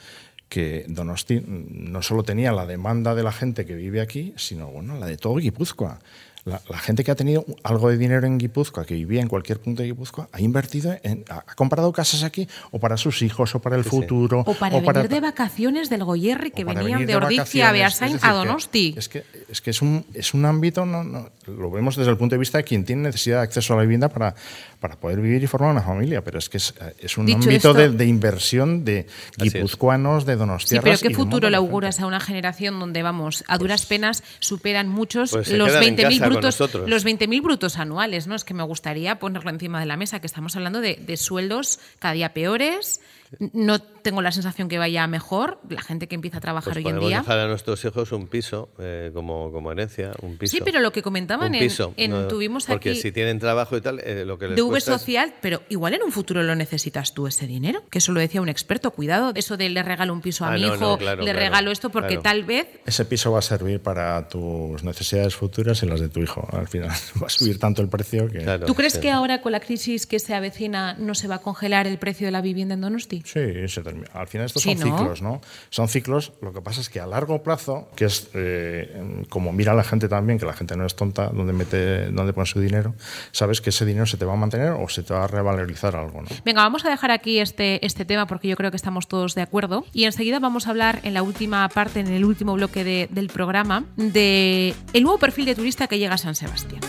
que Donosti no solo tenía la demanda de la gente que vive aquí, sino bueno, la de todo Guipúzcoa. La, la gente que ha tenido algo de dinero en Guipúzcoa, que vivía en cualquier punto de Guipúzcoa, ha invertido, en, ha ha comprado casas aquí o para sus hijos o para el futuro.
O para venir de vacaciones del Goyerri, que
o para
venían de Ordizia a. Beasain a
que-
Donosti.
Es que, es, que es, un, es un ámbito, no, no, lo vemos desde el punto de vista de quien tiene necesidad de acceso a la vivienda para, para poder vivir y formar una familia, pero es que es, es un
Dicho
ámbito
esto-
de, de inversión de guipuzcoanos, de
Sí,
donostiarras.
pero
y
¿qué futuro le auguras a una generación donde, vamos, a duras penas superan muchos
Pues
los
quedan en
20.000
casa con
brutos, los 20.000 brutos anuales? ¿no? Es que me gustaría ponerlo encima de la mesa, que estamos hablando de, de sueldos cada día peores. No tengo la sensación que vaya mejor. La gente que empieza a trabajar
Pues
hoy en día.
dejar a nuestros hijos un piso eh, como, como herencia, un piso.
Sí, pero lo que comentaban
Un piso,
en,
no,
tuvimos
Porque
aquí
si tienen trabajo y tal, eh, lo que les
de V
cuesta es-
social, pero igual en un futuro lo necesitas tú ese dinero, que eso lo decía un experto, cuidado, eso de le regalo un piso a
Ah,
mi
no,
hijo,
no, claro,
le
claro,
regalo esto porque
claro.
tal vez
Ese piso va a servir para tus necesidades futuras y las de tu hijo. Al final va a subir tanto el precio que...
Claro,
¿Tú crees
sí.
que ahora con la crisis que se avecina no se va a congelar el precio de la vivienda en Donosti?
Sí, se termina. Al final estos
Sí,
son
¿no?
ciclos, ¿no? Son ciclos. Lo que pasa es que a largo plazo, que es eh, como mira la gente también, que la gente no es tonta, donde mete, donde pone su dinero, sabes que ese dinero se te va a mantener o se te va a revalorizar algo, ¿no?
Venga, vamos a dejar aquí este, este tema porque yo creo que estamos todos de acuerdo. Y enseguida vamos a hablar en la última parte, en el último bloque de- del programa, de el nuevo perfil de turista que llega a San Sebastián.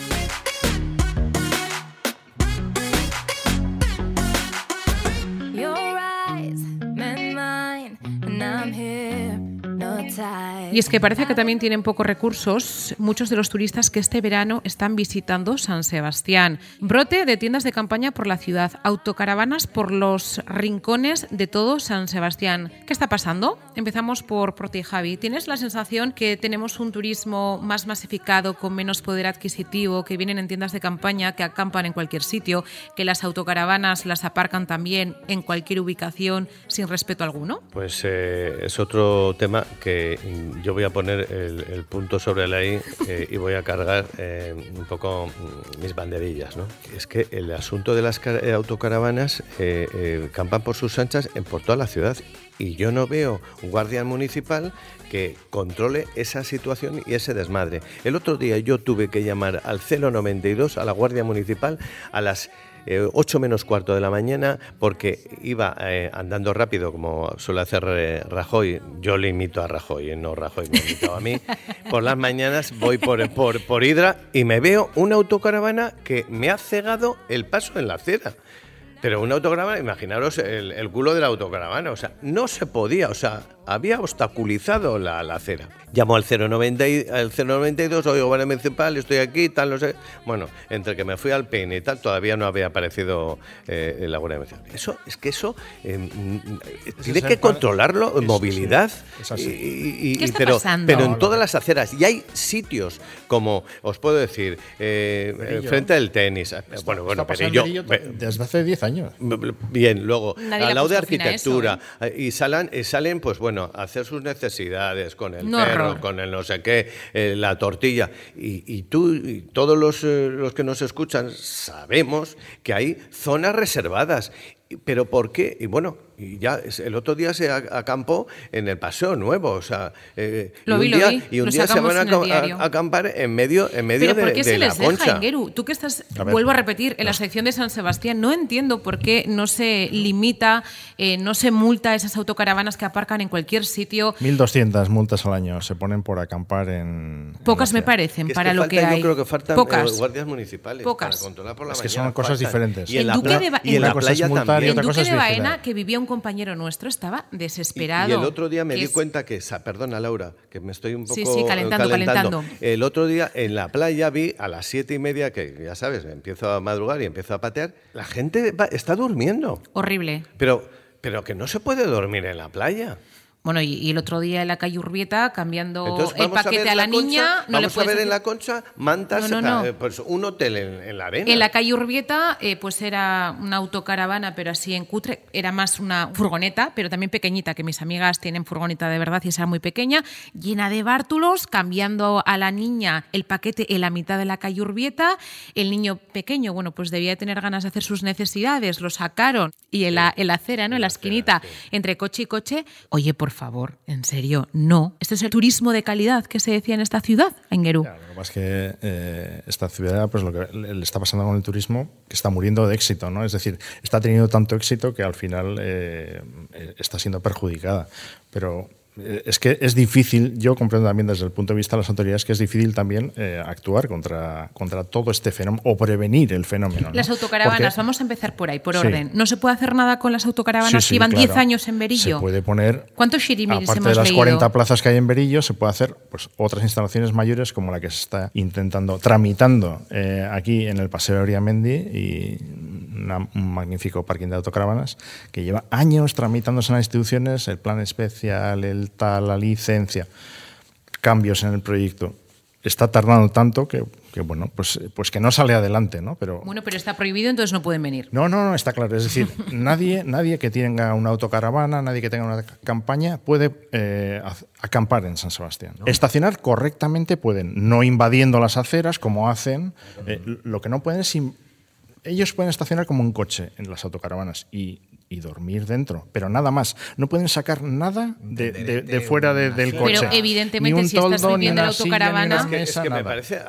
Y es que parece que también tienen pocos recursos muchos de los turistas que este verano están visitando San Sebastián. Brote de tiendas de campaña por la ciudad, autocaravanas por los rincones de todo San Sebastián. ¿Qué está pasando? Empezamos por, por ti, Javi. ¿Tienes la sensación que tenemos un turismo más masificado, con menos poder adquisitivo, que vienen en tiendas de campaña, que acampan en cualquier sitio, que las autocaravanas las aparcan también en cualquier ubicación sin respeto alguno?
Pues eh, es otro tema que yo voy a poner el, punto sobre la I eh, y voy a cargar eh, un poco mm, mis banderillas. ¿no? Es que el asunto de las eh, autocaravanas campan por sus anchas en, por toda la ciudad y yo no veo un guardia municipal que controle esa situación y ese desmadre. El otro día yo tuve que llamar al 092 a la Guardia Municipal a las eh, 8 menos cuarto de la mañana porque iba eh, andando rápido como suele hacer eh, Rajoy. Yo le imito a Rajoy, eh, no Rajoy me ha a mí. Por las mañanas voy por, por, por Hidra y me veo una autocaravana que me ha cegado el paso en la acera. Pero una autocaravana, imaginaros el, el culo de la autocaravana, o sea, no se podía, o sea, había obstaculizado la, la acera. Llamo al 090 y- al 092, oigo, Guardia Municipal, estoy aquí, tal, no sé. Bueno, entre que me fui al peine y tal, todavía no había aparecido eh, la Guardia Municipal. Eso, es que eso eh, mm, tiene
es
que controlarlo,
es-
movilidad.
sí, es así.
y- y- y-
¿Qué está
pero,
pasando?
pero en todas las aceras. Y hay sitios como, os puedo decir, eh, frente del tenis. bueno, bueno,
Está
pero yo.
Desde hace 10 años.
Bien, luego,
Nadie
al lado de
eso,
arquitectura, eh, y, salen, y salen, pues bueno, a hacer sus necesidades con el perro,
horror.
con el no sé qué, eh, la tortilla. Y, y tú, y todos los, eh, los que nos escuchan, sabemos que hay zonas reservadas. Pero ¿por qué? Y bueno, y ya el otro día se acampó en el Paseo Nuevo, o sea, eh,
Lo
y
vi,
un
lo
día,
vi,
y un
lo
día se van a, acampar en medio, en medio
Pero
de,
¿por qué
de
se
la
les
concha.
deja, Ingeru? Tú que estás,
A
vuelvo a repetir, en la sección de San Sebastián, no entiendo por qué no se limita, eh, no se multa a esas autocaravanas que aparcan en cualquier sitio.
1.200 multas al año se ponen por acampar en.
Pocas me parecen
Que es
para
que
lo
falta-
que hay.
Yo creo que faltan
Pocas.
eh, guardias municipales
Pocas.
para controlar por la
Es que
mañana.
son cosas
faltan.
diferentes.
Y en,
En
la,
Duque de
y
en
playa
y cosa
Duque
es
de
vigilar.
Baena, que vivía un compañero nuestro, estaba desesperado.
y el otro día me di
es-
cuenta que, perdona Laura, que me estoy un poco
Sí, sí,
eh,
calentando, calentando.
El otro día en la playa vi a las siete y media, que ya sabes, empiezo a madrugar y empiezo a patear, la gente va- está durmiendo.
Horrible.
Pero, pero que no se puede dormir en la playa.
Bueno, y, y el otro día en la calle Urbieta, cambiando
Entonces,
el
a
paquete
ver
a la,
concha,
niña, no le
vamos a
puedes
ver en la concha mantas,
No, no, no.
eh, pues un hotel en, en la arena.
En la calle Urbieta, eh, pues era una autocaravana, pero así en cutre. Era más una furgoneta, pero también pequeñita, que mis amigas tienen furgoneta de verdad y esa muy pequeña, llena de bártulos, cambiando a la niña el paquete en la mitad de la calle Urbieta. El niño pequeño, bueno, pues debía tener ganas de hacer sus necesidades, lo sacaron. Y en la, en la acera, ¿no? En la esquinita, entre coche y coche. Oye, por favor, en serio, no. ¿Esto es el turismo de calidad que se decía en esta ciudad, Enguerú?
Claro, lo que pasa es que eh, esta ciudad, pues lo que le está pasando con el turismo, que está muriendo de éxito, ¿no? Es decir, está teniendo tanto éxito que al final eh, eh, está siendo perjudicada. Pero es que es difícil, yo comprendo también desde el punto de vista de las autoridades que es difícil también eh, actuar contra, contra todo este fenómeno o prevenir el fenómeno. ¿no?
Las autocaravanas,
Porque-
vamos a empezar por ahí, por
Sí.
orden. ¿No se puede hacer nada con las autocaravanas
Sí, sí,
que llevan
claro.
10 años en Berillo?
Se puede poner.
¿Cuántos shirimiris
Aparte
hemos
de las
leído?
40 plazas que hay en Berillo, se puede hacer pues, otras instalaciones mayores como la que se está intentando, tramitando eh, aquí en el Paseo de Oriamendi y una- un magnífico parking de autocaravanas que lleva años tramitándose en las instituciones, el plan especial, el la licencia, cambios en el proyecto. Está tardando tanto que, que, bueno, pues, pues que no sale adelante, ¿no? Pero
Bueno, pero está prohibido, entonces no pueden venir.
no, no, no, está claro. Es decir, nadie, nadie que tenga una autocaravana, nadie que tenga una campaña puede eh, acampar en San Sebastián. Estacionar correctamente pueden, no invadiendo las aceras como hacen. Eh, lo que no pueden es... ellos pueden estacionar como un coche en las autocaravanas y, y dormir dentro, pero nada más. No pueden sacar nada de, de- de fuera de- del
Pero
coche.
evidentemente,
Ni un
si estás viviendo en la
silla,
autocaravana-
una
Es que, es
mesa,
que me parece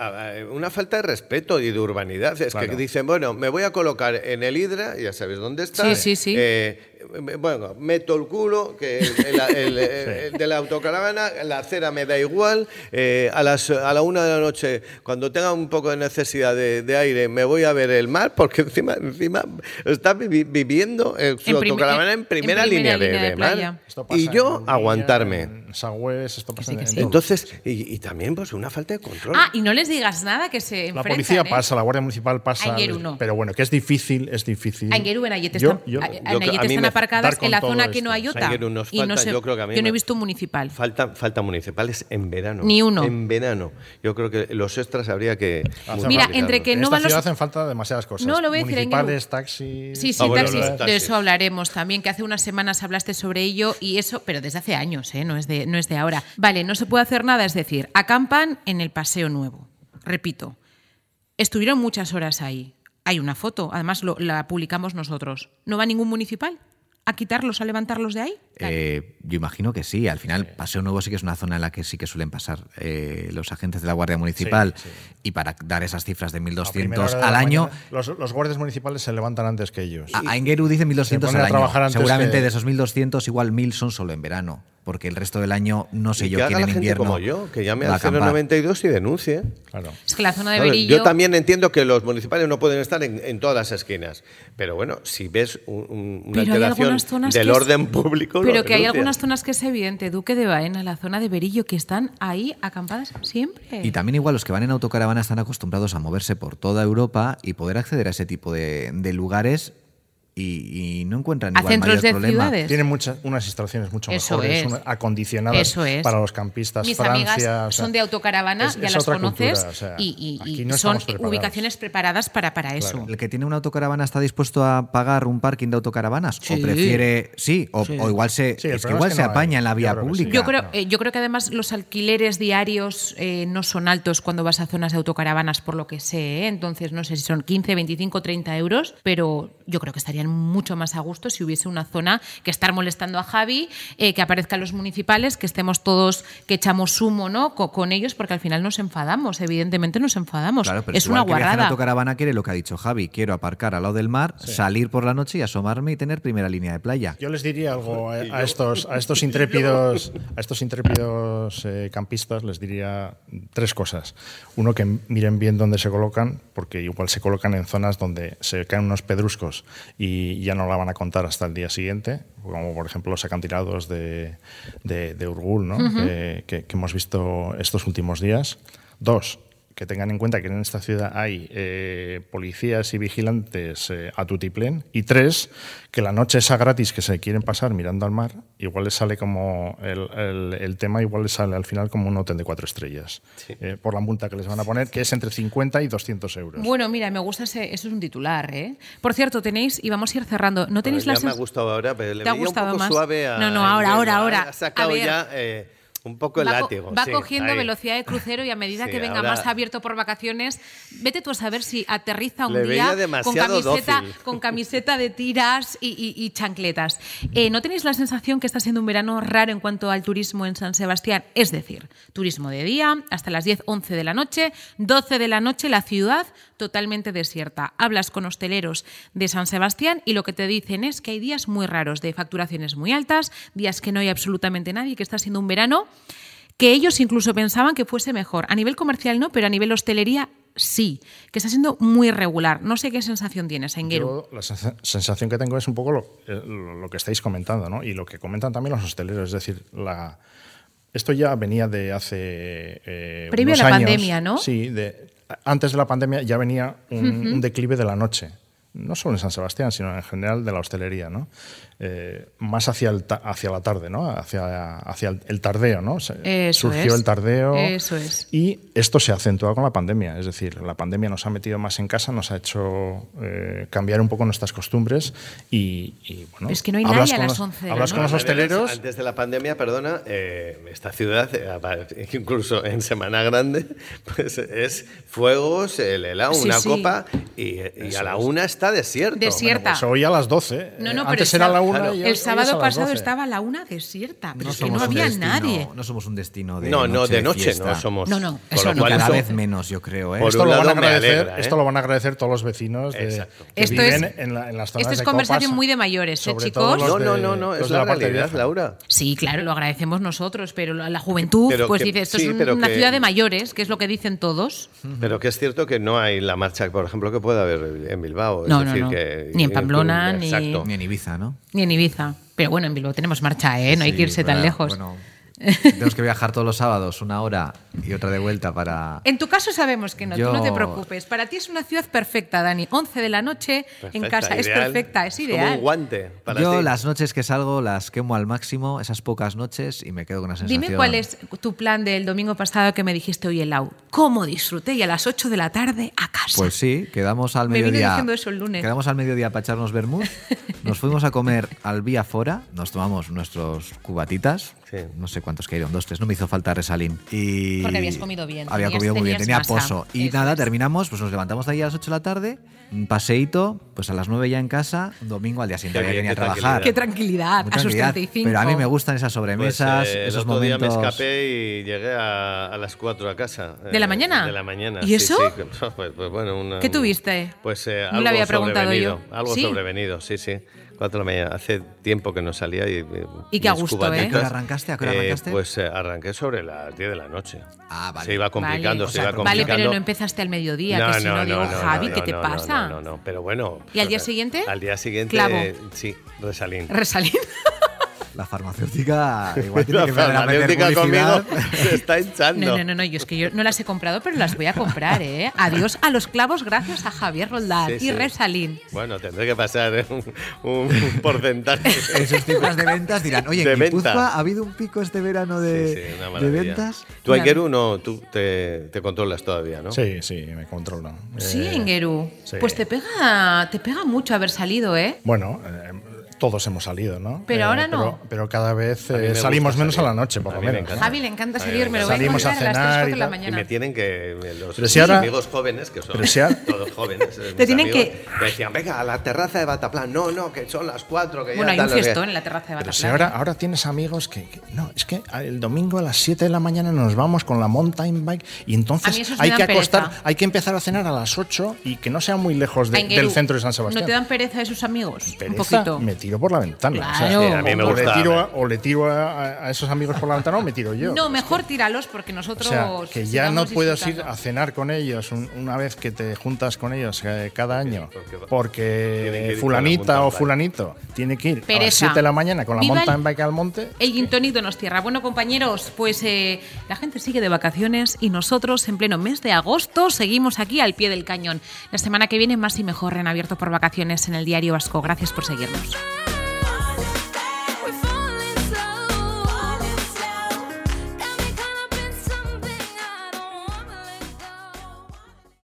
una falta de respeto y de urbanidad. Es
Claro.
que dicen, bueno, me voy a colocar en el Hidra, ya sabes dónde está.
Sí, sí, sí.
eh, me- bueno, meto el culo, que el, el- el- el de la autocaravana, la acera me da igual. eh, a, las, a la una de la noche, cuando tenga un poco de necesidad de, de aire, me voy a ver el mar, porque encima, encima está vivi- viviendo. eh, su
En
autocaravana
en-
primera,
en primera
línea, de,
línea de
de mar.
playa.
Esto pasa
Y yo
en
aguantarme.
En Sagües, esto pasa
sí,
en
sí.
Entonces, y, y también pues una falta de control.
Ah, y no les digas nada que se
La policía
¿eh?
pasa, la Guardia Municipal pasa.
No.
Pero bueno, que es difícil, es difícil.
A Ingeru en Ayet
Yo-
están,
yo-
a-
yo
en
a
están aparcadas en la zona que no hay.
Aingeru nos
y no
falta,
sé-
yo creo que a mí
yo no he visto un municipal.
Falta, falta municipales en verano.
Ni uno.
En verano. Yo creo que los extras habría que.
Mira, entre que no van los-
hacen falta demasiadas cosas.
No, lo voy a decir,
Municipales, taxis.
Sí, sí,
Ah,
taxis, de eso hablaremos también, que hace unas semanas hablaste sobre ello y eso, pero desde hace años, ¿eh? no, es de, no es de ahora. Vale, no se puede hacer nada, es decir, acampan en el Paseo Nuevo. Repito, estuvieron muchas horas ahí. Hay una foto, además la publicamos nosotros. ¿No va ningún municipal a quitarlos, a levantarlos de ahí?
Eh, yo imagino que sí. Al final, Paseo Nuevo sí que es una zona en la que sí que suelen pasar eh, los agentes de la Guardia Municipal.
Sí, sí.
Y para dar esas cifras de
A primera
1.200
hora de
al año,
mañana, los, los guardias municipales se levantan antes que ellos.
a, a Ingeru dice 1.200
Se ponen
al año. Seguramente
que-
de esos 1.200, igual 1.000 son solo en verano. Porque el resto del año, no sé
Y
yo
que
quién
haga
en
la gente
invierno.
como yo, que llame al
acampar.
092 y denuncie.
Claro.
Es que la zona de Berillo...
Yo también entiendo que los municipales no pueden estar en, en todas las esquinas, pero bueno, si ves un- un- una alteración del
es-
orden público,
Pero que hay algunas zonas que es evidente, Duque de Baena, la zona de Berillo, que están ahí acampadas siempre.
Y también igual los que van en autocaravana están acostumbrados a moverse por toda Europa y poder acceder a ese tipo de, de lugares y, y no encuentran
A
igual
centros
mayor
de
problema.
ciudades.
Tienen muchas, unas instalaciones mucho
Eso
mejores,
es.
acondicionadas
Eso es.
para los campistas.
Mis
Francia,
amigas
o sea,
son de autocaravana,
es-
ya
es
las conoces,
cultura, o sea,
y, y-
aquí
y
no
son
preparados.
ubicaciones preparadas para, para eso.
¿El que tiene una autocaravana está dispuesto a pagar un parking de autocaravanas?
Sí.
¿O prefiere, sí, o,
Sí.
o igual se,
Sí,
es que igual
es que
se
no hay.
apaña en la
Yo
vía
creo que sí.
pública?
Yo creo,
no.
eh, yo creo que además los alquileres diarios eh, no son altos cuando vas a zonas de autocaravanas, por lo que sé. ¿eh? Entonces, no sé si son 15, 25, 30 euros, pero yo creo que estarían mucho más a gusto si hubiese una zona que estar molestando a Javi, eh, que aparezcan los municipales, que estemos todos, que echamos humo ¿no? Co- con, ellos, porque al final nos enfadamos, evidentemente nos enfadamos.
Claro, pero
es
si
una
igual que viaja en
guarrada.
autocaravana quiere lo que ha dicho Javi. Quiero aparcar al lado del mar, salir por la noche y asomarme y tener primera línea de playa.
Yo les diría algo a, a estos, a estos intrépidos, a estos intrépidos eh, campistas, les diría tres cosas. Uno, que miren bien dónde se colocan, porque igual se colocan en zonas donde se caen unos pedruscos y ya no la van a contar hasta el día siguiente, como por ejemplo los acantilados de, de, de Urgul, ¿no? Que, que hemos visto estos últimos días. Dos, que tengan en cuenta que en esta ciudad hay eh, policías y vigilantes eh, a tutiplén. Y tres, que la noche esa gratis que se quieren pasar mirando al mar, igual les sale como el, el- el tema, igual les sale al final como un hotel de cuatro estrellas, eh, por la multa que les van a poner, que es entre 50 y 200 euros.
Bueno, mira, me gusta ese, eso es un titular, ¿eh? Por cierto, tenéis, y vamos a ir cerrando, ¿no tenéis las
ya me ha gustado ahora, pero le
¿Te ha gustado
un poco
más?
suave a
No, no, ahora, ahora, ahora.
Ha sacado
A ver.
ya eh, un poco el
va,
látigo.
va
sí,
cogiendo
ahí.
velocidad de crucero y a medida
Sí,
que venga
ahora-
más abierto por vacaciones, vete tú a saber si aterriza un
Le
día con camiseta,
dócil.
con camiseta de tiras y, y- y chancletas. Eh, ¿No tenéis la sensación que está siendo un verano raro en cuanto al turismo en San Sebastián? Es decir, turismo de día hasta las 10, 11 de la noche, 12 de la noche la ciudad totalmente desierta. Hablas con hosteleros de San Sebastián y lo que te dicen es que hay días muy raros de facturaciones muy altas, días que no hay absolutamente nadie, que está siendo un verano que ellos incluso pensaban que fuese mejor. A nivel comercial no, pero a nivel hostelería sí, que está siendo muy regular. No sé qué sensación tienes, Engueru.
Yo la sensa- sensación que tengo es un poco lo, eh, lo- que estáis comentando, ¿no? Y lo que comentan también los hosteleros, es decir, la, esto ya venía de hace eh,
Previo a la
años.
pandemia, ¿no?
Sí, de, antes de la pandemia ya venía un, un declive de la noche. No solo en San Sebastián, sino en general de la hostelería, ¿no? Eh, más hacia, el ta- hacia la tarde, ¿no? Hacia, hacia el, el tardeo, ¿no? Se-
Eso
surgió
es.
el tardeo.
Eso es.
Y esto se acentúa con la pandemia, es decir, la pandemia nos ha metido más en casa, nos ha hecho eh, cambiar un poco nuestras costumbres y, y, bueno.
Es que no hay nadie a las
los-
11 de la
Hablas con los hosteleros.
Antes de la pandemia, perdona, eh, esta ciudad, eh, incluso en Semana Grande, pues es fuegos, el helado,
Sí,
una
sí.
copa y, y a la una está desierto.
Desierta.
Pues hoy a las 12.
No,
eh,
no, pero
Antes
el
era la
sábado-
1
Claro.
y
El
a
sábado pasado
12.
estaba la una desierta, pero
No
es que no había
destino-
nadie.
No somos un destino de
No, no,
noche
de noche
fiesta.
no somos.
No, no, eso no.
Cada vez menos, yo creo. ¿eh?
Por
Esto lo, van a agradecer,
alegra, ¿eh?
esto lo van a agradecer todos los vecinos de, que
Esto
viven
es-
en, la- en las zonas
Esto es
de
conversación
copas,
muy de mayores, ¿eh, chicos?
No, no, no, no, es
de
la
parte
realidad. Laura.
Sí, claro, lo agradecemos nosotros, pero la juventud,
Pero
pues dice, esto es un-
pero
una ciudad de mayores, que es lo que dicen todos.
Pero que es cierto que no hay la marcha, por ejemplo, que puede haber en Bilbao. Es
No, no,
decir,
no.
que-
Ni en Pamplona, ni-
Exacto.
Ni en Ibiza, ¿no?
Ni en Ibiza. Pero bueno, en Bilbao tenemos marcha, ¿eh? No hay que irse tan lejos.
Bueno, tenemos que viajar todos los sábados una hora y otra de vuelta para...
En tu caso sabemos que no,
Yo-
tú no te preocupes. Para ti es una ciudad perfecta, Dani. 11 de la noche en
Perfecta,
casa, es
ideal.
perfecta, es
Como
ideal.
un guante para
Yo
ti.
las noches que salgo las quemo al máximo, esas pocas noches, y me quedo con una sensación...
Dime cuál es tu plan del domingo pasado que me dijiste, oye, Lau, ¿cómo disfruté? Y a las 8 de la tarde a casa.
Pues sí, quedamos al
Me vine
mediodía.
diciendo eso el lunes.
Quedamos al mediodía para echarnos vermouth. Nos fuimos a comer al Vía Fora. Nos tomamos nuestros cubatitas.
Sí.
No sé cuántos cayeron, dos, tres. No me hizo falta resalín. Y
Porque habías comido bien,
Había
tenías-
comido muy bien, tenía
masa.
pozo. Y
Eso
nada,
es.
terminamos, pues nos levantamos de ahí a las 8 de la tarde. Un paseíto, pues a las 9 ya en casa. Un domingo al día siguiente
Qué
había que venir a trabajar.
Qué tranquilidad,
Muy
a sus
tranquilidad.
35.
Pero a mí me gustan esas
Pues,
sobremesas,
eh, el
esos
otro día
momentos.
me escapé y llegué a, a las 4 a casa.
¿De la
eh,
mañana?
De la mañana.
¿Y
sí,
eso?
sí. Pues, pues bueno, una-
¿Qué tuviste?
Pues eh,
No
algo
le había preguntado
sobrevenido.
yo.
Algo
¿Sí?
sobrevenido, sí, sí. 4 de la mañana. Hace tiempo que no salía y.
Y qué a gusto, ¿eh?
¿A qué hora arrancaste? ¿A qué hora
eh,
arrancaste?
pues eh, arranqué sobre las 10 de la noche.
Ah, vale.
Se iba complicando,
Vale.
se iba
O sea,
Vale,
complicando.
pero no empezaste al mediodía, que si no, digo, Javi, ¿qué te
no,
pasa?
No, no, no, pero bueno.
¿Y al día siguiente?
Al día siguiente,
Clavo.
eh, sí, resalín.
Resalín.
La farmacéutica igual tiene
La
que a
farmacéutica conmigo se está hinchando.
No, no, no, no, yo es que yo no las he comprado, pero las voy a comprar, ¿eh? Adiós a los clavos gracias a Javier Roldán
Sí,
y
sí.
Resalín.
Bueno, tendré que pasar eh, un, un porcentaje.
en sus cifras de ventas dirán, oye,
De
en Guipúzcoa ha habido un pico este verano de,
Sí, sí, una
de ventas.
Tú, Aikeru, no, tú te, te controlas todavía, ¿no?
Sí, sí, me controlo.
Sí,
Eh,
Ingeru.
sí.
Pues te pega, te pega mucho haber salido, ¿eh?
Bueno, eh, todos hemos salido, ¿no? Eh,
Pero ahora no.
Pero, pero cada vez eh,
me
salimos menos
salir.
a la noche, por lo menos.
Javi le encanta salir,
me
lo voy.
Salimos a
encontrar a las 3
cenar
4
y
de la
tal.
Y
mañana.
me tienen que. Los,
Pero si
mis
ahora-
amigos jóvenes, que son
pero si ahora-
todos jóvenes. eh,
Te tienen
amigos,
que-
Me decían, venga, a la terraza de Bataplan. No, no, que son las cuatro. Que ya
Bueno, hay un
tal, no sé qué".
fiestón en la terraza de
Pero
Bataclan.
si ahora, ahora tienes amigos que, que- No, es que el domingo a las 7 de la mañana nos vamos con la mountain bike y entonces
esos
hay que acostar,
pereza.
hay que empezar a cenar a las 8 y que no sea muy lejos de- del centro de San Sebastián.
¿No te dan pereza de sus amigos? Un poquito.
Tiro por la ventana. o sea,
Claro. Sí,
a mí me
o,
gusta,
le tiro a, o le tiro a, a esos amigos por la ventana o me tiro yo.
No, mejor tíralos porque
O
nosotros.
sea, que ya no puedas ir a cenar con ellos un- una vez que te juntas con ellos eh, cada año,
porque-
fulanita
la
o fulanito tiene que ir a las
Pereza.
7 de la mañana con la
Viva
mountain bike al monte.
El gin tonic Donostierra. Bueno, compañeros, pues eh, la gente sigue de vacaciones y nosotros en pleno mes de agosto seguimos aquí al pie del cañón. La semana que viene más y mejor en abierto por vacaciones en el Diario Vasco. Gracias por seguirnos.